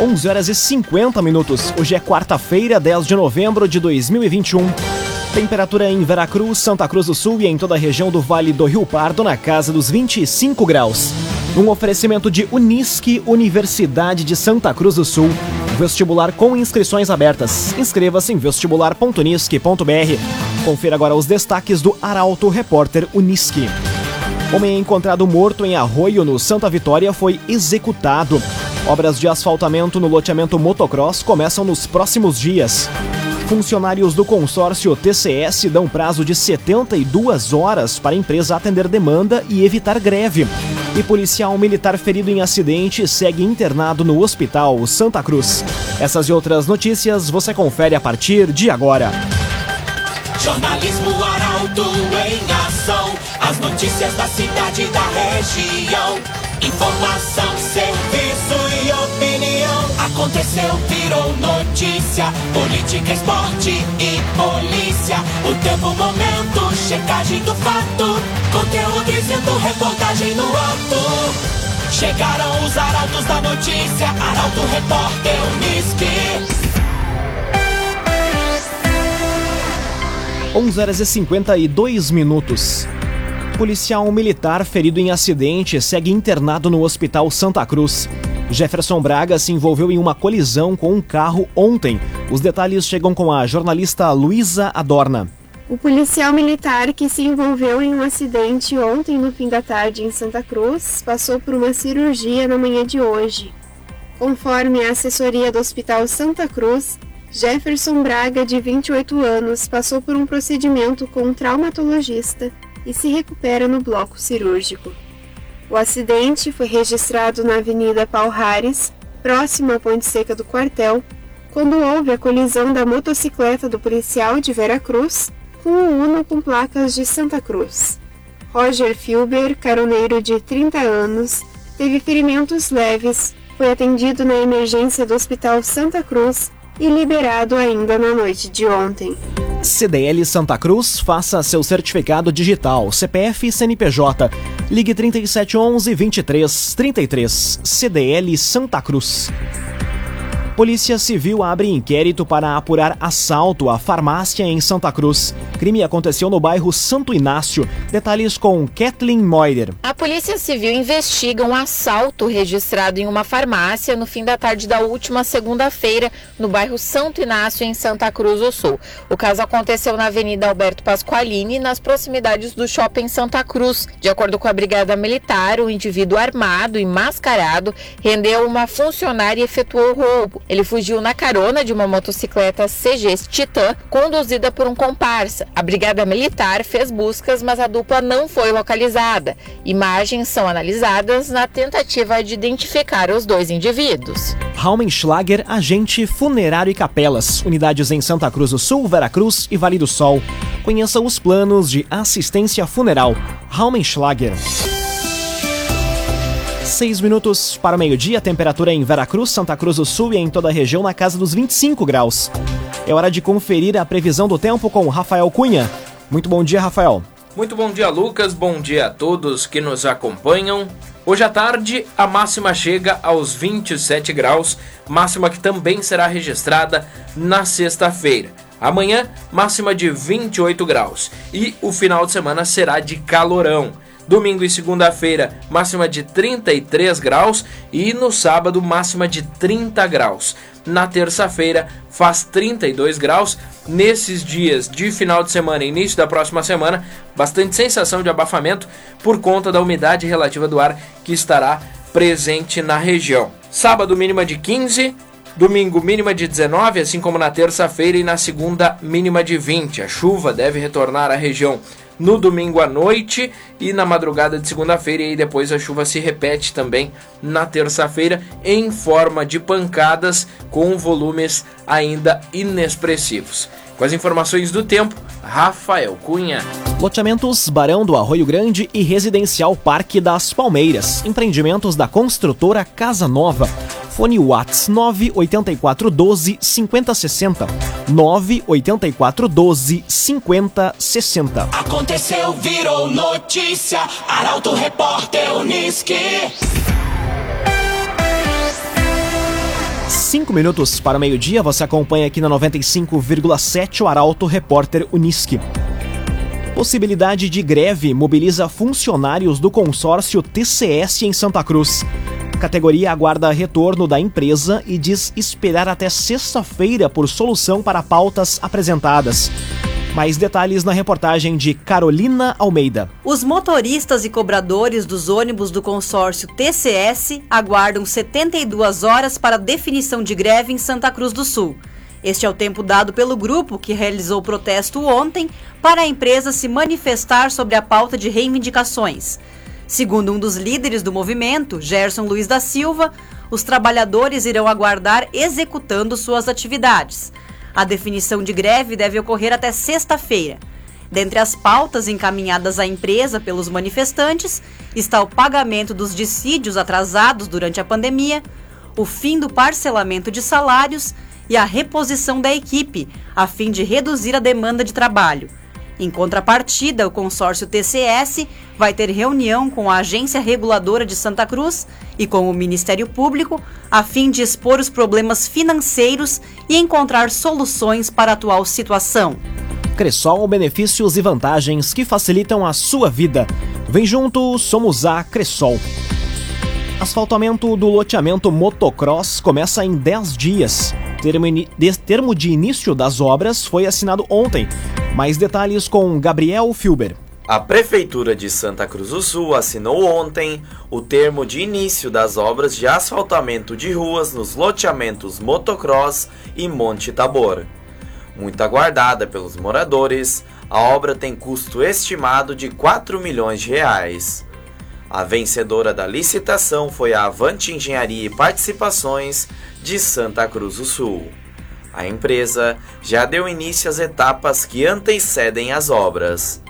11 horas e 50 minutos. Hoje é quarta-feira, 10 de novembro de 2021. Temperatura em Veracruz, Santa Cruz do Sul e em toda a região do Vale do Rio Pardo na casa dos 25 graus. Um oferecimento de Unisque, Universidade de Santa Cruz do Sul. Vestibular com inscrições abertas. Inscreva-se em vestibular.unisque.br. Confira agora os destaques do Arauto Repórter Unisque. Homem encontrado morto em Arroio, no Santa Vitória, foi executado. Obras de asfaltamento no loteamento motocross começam nos próximos dias. Funcionários do consórcio TCS dão prazo de 72 horas para a empresa atender demanda e evitar greve. E policial militar ferido em acidente segue internado no Hospital Santa Cruz. Essas e outras notícias você confere a partir de agora. Jornalismo Arauto em ação. As notícias da cidade e da região. Informação. Aconteceu, virou notícia. Política, esporte e polícia. O tempo, momento, checagem do fato. Conteúdo dizendo, reportagem no ato. Chegaram os arautos da notícia. Arauto, repórter, Unisque. 11 horas e 52 minutos. Policial militar ferido em acidente segue internado no Hospital Santa Cruz. Jefferson Braga se envolveu em uma colisão com um carro ontem. Os detalhes chegam com a jornalista Luísa Adorna. O policial militar que se envolveu em um acidente ontem no fim da tarde em Santa Cruz passou por uma cirurgia na manhã de hoje. Conforme a assessoria do Hospital Santa Cruz, Jefferson Braga, de 28 anos, passou por um procedimento com um traumatologista e se recupera no bloco cirúrgico. O acidente foi registrado na Avenida Palhares, próximo à Ponte Seca do quartel, quando houve a colisão da motocicleta do policial de Vera Cruz com um Uno com placas de Santa Cruz. Roger Filber, caroneiro de 30 anos, teve ferimentos leves, foi atendido na emergência do Hospital Santa Cruz e liberado ainda na noite de ontem. CDL Santa Cruz, faça seu certificado digital, CPF e CNPJ. Ligue 3711 2333. CDL Santa Cruz. Polícia Civil abre inquérito para apurar assalto à farmácia em Santa Cruz. Crime aconteceu no bairro Santo Inácio. Detalhes com Kathleen Moider. A Polícia Civil investiga um assalto registrado em uma farmácia no fim da tarde da última segunda-feira, no bairro Santo Inácio, em Santa Cruz do Sul. O caso aconteceu na Avenida Alberto Pasqualini, nas proximidades do Shopping Santa Cruz. De acordo com a Brigada Militar, o indivíduo armado e mascarado rendeu uma funcionária e efetuou roubo. Ele fugiu na carona de uma motocicleta CG Titan, conduzida por um comparsa. A Brigada Militar fez buscas, mas a dupla não foi localizada. Imagens são analisadas na tentativa de identificar os dois indivíduos. Raumenschlager, agente funerário e capelas. Unidades em Santa Cruz do Sul, Veracruz e Vale do Sol. Conheça os planos de assistência funeral. Raumenschlager. Seis minutos para o meio-dia, temperatura em Veracruz, Santa Cruz do Sul e em toda a região na casa dos 25 graus. É hora de conferir a previsão do tempo com Rafael Cunha. Muito bom dia, Rafael. Muito bom dia, Lucas. Bom dia a todos que nos acompanham. Hoje à tarde, a máxima chega aos 27 graus, máxima que também será registrada na sexta-feira. Amanhã, máxima de 28 graus. E o final de semana será de calorão. Domingo e segunda-feira, máxima de 33 graus e no sábado, máxima de 30 graus. Na terça-feira, faz 32 graus. Nesses dias de final de semana e início da próxima semana, bastante sensação de abafamento por conta da umidade relativa do ar que estará presente na região. Sábado, mínima de 15, Domingo, mínima de 19, assim como na terça-feira, e na segunda, mínima de 20. A chuva deve retornar à região no domingo à noite e na madrugada de segunda-feira, e depois a chuva se repete também na terça-feira em forma de pancadas com volumes ainda inexpressivos. Com as informações do tempo, Rafael Cunha. Loteamentos Barão do Arroio Grande e Residencial Parque das Palmeiras. Empreendimentos da construtora Casa Nova. Fone Whats 98412 5060. 98412 5060. Aconteceu, virou notícia. Arauto Repórter Unisque. 5 minutos para o meio-dia, você acompanha aqui na 95,7 o Arauto Repórter Unisque. Possibilidade de greve mobiliza funcionários do consórcio TCS em Santa Cruz. Categoria aguarda retorno da empresa e diz esperar até sexta-feira por solução para pautas apresentadas. Mais detalhes na reportagem de Carolina Almeida. Os motoristas e cobradores dos ônibus do consórcio TCS aguardam 72 horas para definição de greve em Santa Cruz do Sul. Este é o tempo dado pelo grupo que realizou o protesto ontem para a empresa se manifestar sobre a pauta de reivindicações. Segundo um dos líderes do movimento, Gerson Luiz da Silva, os trabalhadores irão aguardar executando suas atividades. A definição de greve deve ocorrer até sexta-feira. Dentre as pautas encaminhadas à empresa pelos manifestantes está o pagamento dos dissídios atrasados durante a pandemia, o fim do parcelamento de salários e a reposição da equipe, a fim de reduzir a demanda de trabalho. Em contrapartida, o consórcio TCS vai ter reunião com a Agência Reguladora de Santa Cruz e com o Ministério Público, a fim de expor os problemas financeiros e encontrar soluções para a atual situação. Cressol, benefícios e vantagens que facilitam a sua vida. Vem junto, somos a Cressol. Asfaltamento do loteamento Motocross começa em 10 dias. Termo, termo de início das obras foi assinado ontem. Mais detalhes com Gabriel Filber. A Prefeitura de Santa Cruz do Sul assinou ontem o termo de início das obras de asfaltamento de ruas nos loteamentos Motocross e Monte Tabor. Muito aguardada pelos moradores, a obra tem custo estimado de 4 milhões de reais. A vencedora da licitação foi a Avante Engenharia e Participações de Santa Cruz do Sul. A empresa já deu início às etapas que antecedem as obras.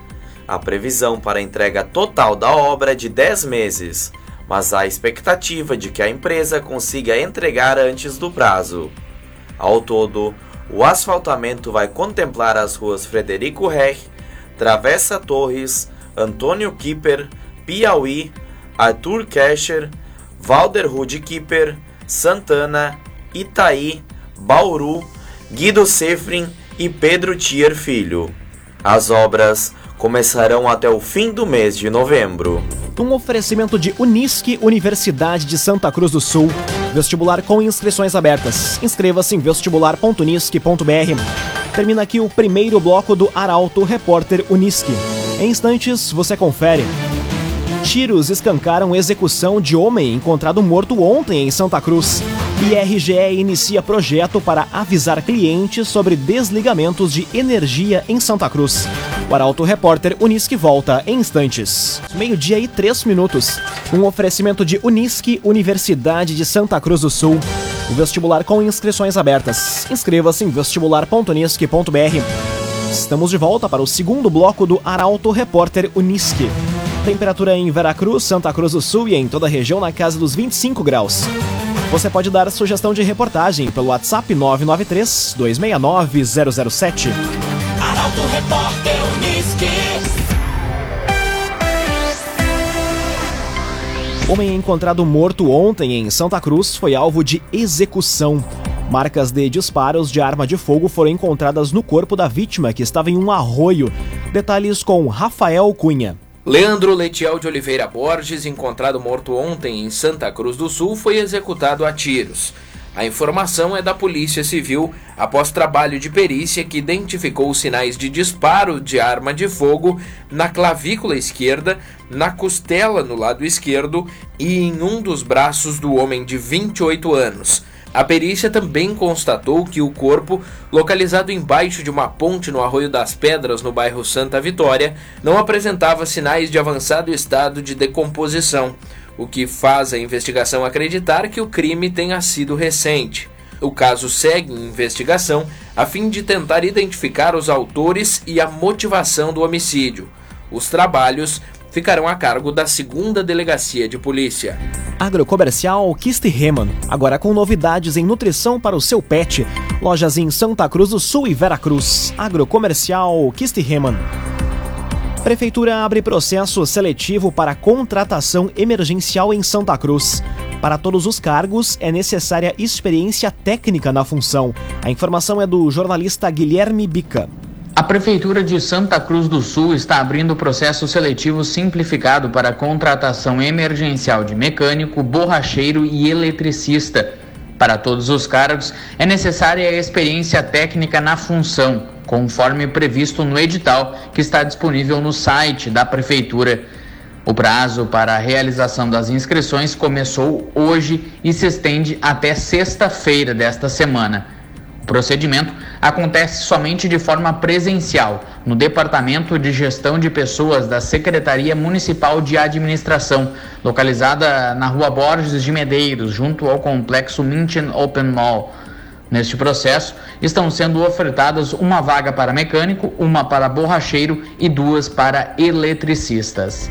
A previsão para a entrega total da obra é de 10 meses, mas há expectativa de que a empresa consiga entregar antes do prazo. Ao todo, o asfaltamento vai contemplar as ruas Frederico Reich, Travessa Torres, Antônio Kipper, Piauí, Arthur Kescher, Valder Rude Kipper, Santana, Itaí, Bauru, Guido Sefrin e Pedro Tier Filho. As obras começarão até o fim do mês de novembro. Um oferecimento de Unisque, Universidade de Santa Cruz do Sul. Vestibular com inscrições abertas. Inscreva-se em vestibular.unisque.br. Termina aqui o primeiro bloco do Arauto Repórter Unisque. Em instantes, você confere. Tiros escancaram execução de homem encontrado morto ontem em Santa Cruz. IRGE inicia projeto para avisar clientes sobre desligamentos de energia em Santa Cruz. O Arauto Repórter Unisque volta em instantes. Meio-dia e três minutos. Um oferecimento de Unisque, Universidade de Santa Cruz do Sul. O vestibular com inscrições abertas. Inscreva-se em vestibular.unisque.br. Estamos de volta para o segundo bloco do Arauto Repórter Unisque. Temperatura em Veracruz, Santa Cruz do Sul e em toda a região na casa dos 25 graus. Você pode dar sugestão de reportagem pelo WhatsApp 993 269 007. Arauto Repórter Unisque. Homem encontrado morto ontem em Santa Cruz foi alvo de execução. Marcas de disparos de arma de fogo foram encontradas no corpo da vítima, que estava em um arroio. Detalhes com Rafael Cunha. Leandro Letiel de Oliveira Borges, encontrado morto ontem em Santa Cruz do Sul, foi executado a tiros. A informação é da Polícia Civil após trabalho de perícia que identificou sinais de disparo de arma de fogo na clavícula esquerda, na costela no lado esquerdo e em um dos braços do homem de 28 anos. A perícia também constatou que o corpo, localizado embaixo de uma ponte no Arroio das Pedras, no bairro Santa Vitória, não apresentava sinais de avançado estado de decomposição, o que faz a investigação acreditar que o crime tenha sido recente. O caso segue em investigação a fim de tentar identificar os autores e a motivação do homicídio. Os trabalhos ficarão a cargo da segunda delegacia de polícia. Agrocomercial Kist Reman, agora com novidades em nutrição para o seu pet. Lojas em Santa Cruz do Sul e Veracruz. Agrocomercial Kist Reman. Prefeitura abre processo seletivo para contratação emergencial em Santa Cruz. Para todos os cargos, é necessária experiência técnica na função. A informação é do jornalista Guilherme Bica. A Prefeitura de Santa Cruz do Sul está abrindo processo seletivo simplificado para contratação emergencial de mecânico, borracheiro e eletricista. Para todos os cargos, é necessária a experiência técnica na função, conforme previsto no edital que está disponível no site da Prefeitura. O prazo para a realização das inscrições começou hoje e se estende até sexta-feira desta semana. O procedimento acontece somente de forma presencial no Departamento de Gestão de Pessoas da Secretaria Municipal de Administração, localizada na Rua Borges de Medeiros, junto ao complexo Minton Open Mall. Neste processo, estão sendo ofertadas uma vaga para mecânico, uma para borracheiro e duas para eletricistas.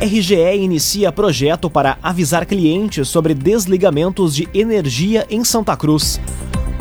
RGE inicia projeto para avisar clientes sobre desligamentos de energia em Santa Cruz.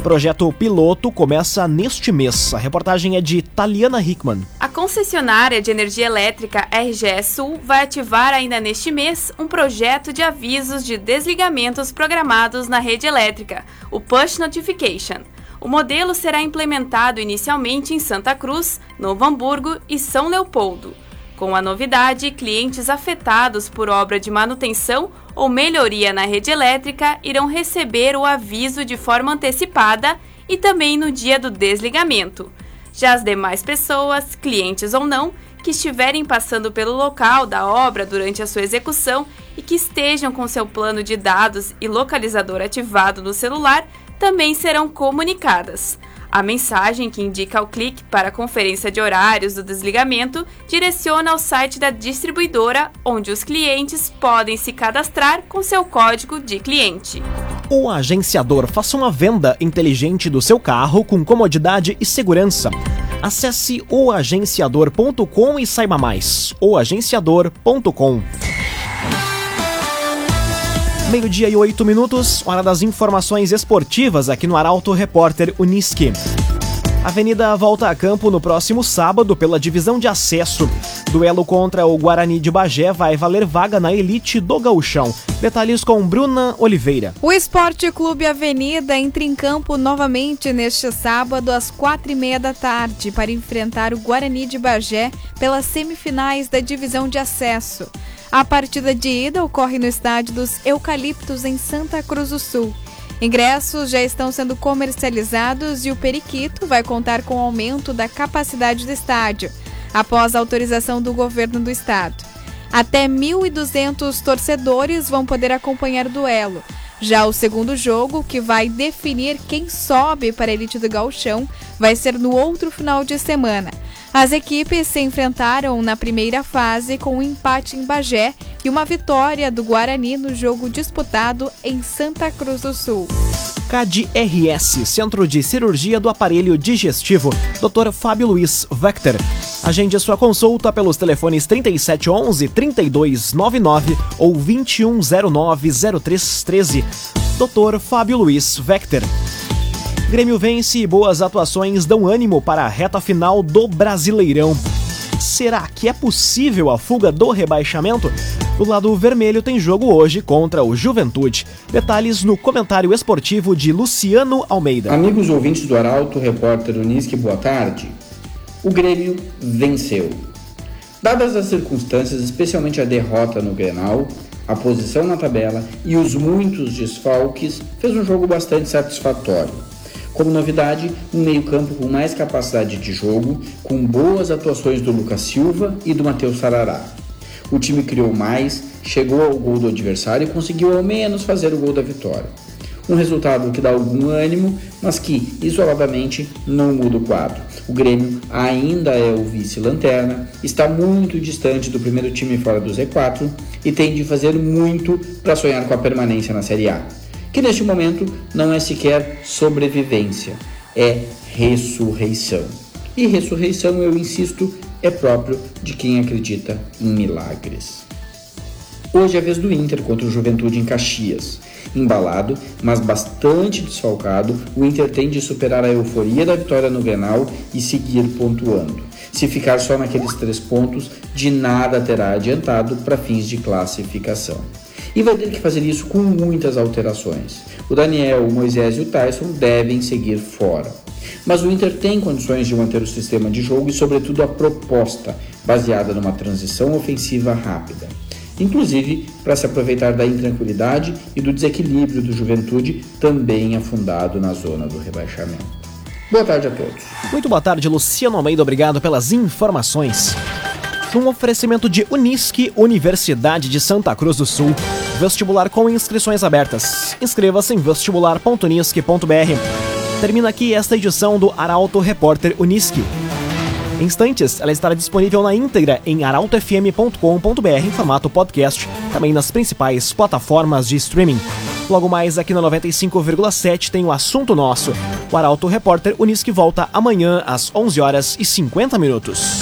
Projeto piloto começa neste mês. A reportagem é de Taliana Hickman. A concessionária de energia elétrica RGE Sul vai ativar ainda neste mês um projeto de avisos de desligamentos programados na rede elétrica, o Push Notification. O modelo será implementado inicialmente em Santa Cruz, Novo Hamburgo e São Leopoldo. Com a novidade, clientes afetados por obra de manutenção ou melhoria na rede elétrica irão receber o aviso de forma antecipada e também no dia do desligamento. Já as demais pessoas, clientes ou não, que estiverem passando pelo local da obra durante a sua execução e que estejam com seu plano de dados e localizador ativado no celular também serão comunicadas. A mensagem que indica o clique para a conferência de horários do desligamento direciona ao site da distribuidora, onde os clientes podem se cadastrar com seu código de cliente. O agenciador faça uma venda inteligente do seu carro com comodidade e segurança. Acesse oagenciador.com e saiba mais. oagenciador.com Meio-dia e oito minutos, hora das informações esportivas aqui no Arauto Repórter Uniski. Avenida volta a campo no próximo sábado pela divisão de acesso. Duelo contra o Guarani de Bagé vai valer vaga na elite do gauchão. Detalhes com Bruna Oliveira. O Esporte Clube Avenida entra em campo novamente neste sábado às quatro e meia da tarde para enfrentar o Guarani de Bagé pelas semifinais da divisão de acesso. A partida de ida ocorre no estádio dos Eucaliptos em Santa Cruz do Sul. Ingressos já estão sendo comercializados e o Periquito vai contar com aumento da capacidade do estádio, após a autorização do governo do estado. Até 1.200 torcedores vão poder acompanhar o duelo. Já o segundo jogo, que vai definir quem sobe para a elite do Galchão, vai ser no outro final de semana. As equipes se enfrentaram na primeira fase com um empate em Bagé e uma vitória do Guarani no jogo disputado em Santa Cruz do Sul. CAD-RS, Centro de Cirurgia do Aparelho Digestivo, Dr. Fábio Luiz Vector. Agende sua consulta pelos telefones 3711 3299 ou 2109 0313. Dr. Fábio Luiz Vector. Grêmio vence e boas atuações dão ânimo para a reta final do Brasileirão. Será que é possível a fuga do rebaixamento? O lado vermelho tem jogo hoje contra o Juventude. Detalhes no comentário esportivo de Luciano Almeida. Amigos ouvintes do Arauto, repórter Unisque, boa tarde. O Grêmio venceu. Dadas as circunstâncias, especialmente a derrota no Grenal, a posição na tabela e os muitos desfalques, fez um jogo bastante satisfatório. Como novidade, um meio-campo com mais capacidade de jogo, com boas atuações do Lucas Silva e do Matheus Sarará. O time criou mais, chegou ao gol do adversário e conseguiu ao menos fazer o gol da vitória. Um resultado que dá algum ânimo, mas que, isoladamente, não muda o quadro. O Grêmio ainda é o vice-lanterna, está muito distante do primeiro time fora do Z4 e tem de fazer muito para sonhar com a permanência na Série A que neste momento não é sequer sobrevivência, é ressurreição. E ressurreição, eu insisto, é próprio de quem acredita em milagres. Hoje é a vez do Inter contra o Juventude em Caxias. Embalado, mas bastante desfalcado, o Inter tem de superar a euforia da vitória no Grenal e seguir pontuando. Se ficar só naqueles três pontos, de nada terá adiantado para fins de classificação. E vai ter que fazer isso com muitas alterações. O Daniel, o Moisés e o Tyson devem seguir fora. Mas o Inter tem condições de manter o sistema de jogo e, sobretudo, a proposta, baseada numa transição ofensiva rápida. Inclusive para se aproveitar da intranquilidade e do desequilíbrio do juventude, também afundado na zona do rebaixamento. Boa tarde a todos. Muito boa tarde, Luciano Almeida. Obrigado pelas informações. Um oferecimento de Unisque, Universidade de Santa Cruz do Sul. Vestibular com inscrições abertas. Inscreva-se em vestibular.unisque.br. Termina aqui esta edição do Arauto Repórter Unisque. Em instantes, ela estará disponível na íntegra em arautofm.com.br em formato podcast, também nas principais plataformas de streaming. Logo mais aqui na 95,7 tem o assunto nosso. O Arauto Repórter Unisque volta amanhã às 11 horas e 50 minutos.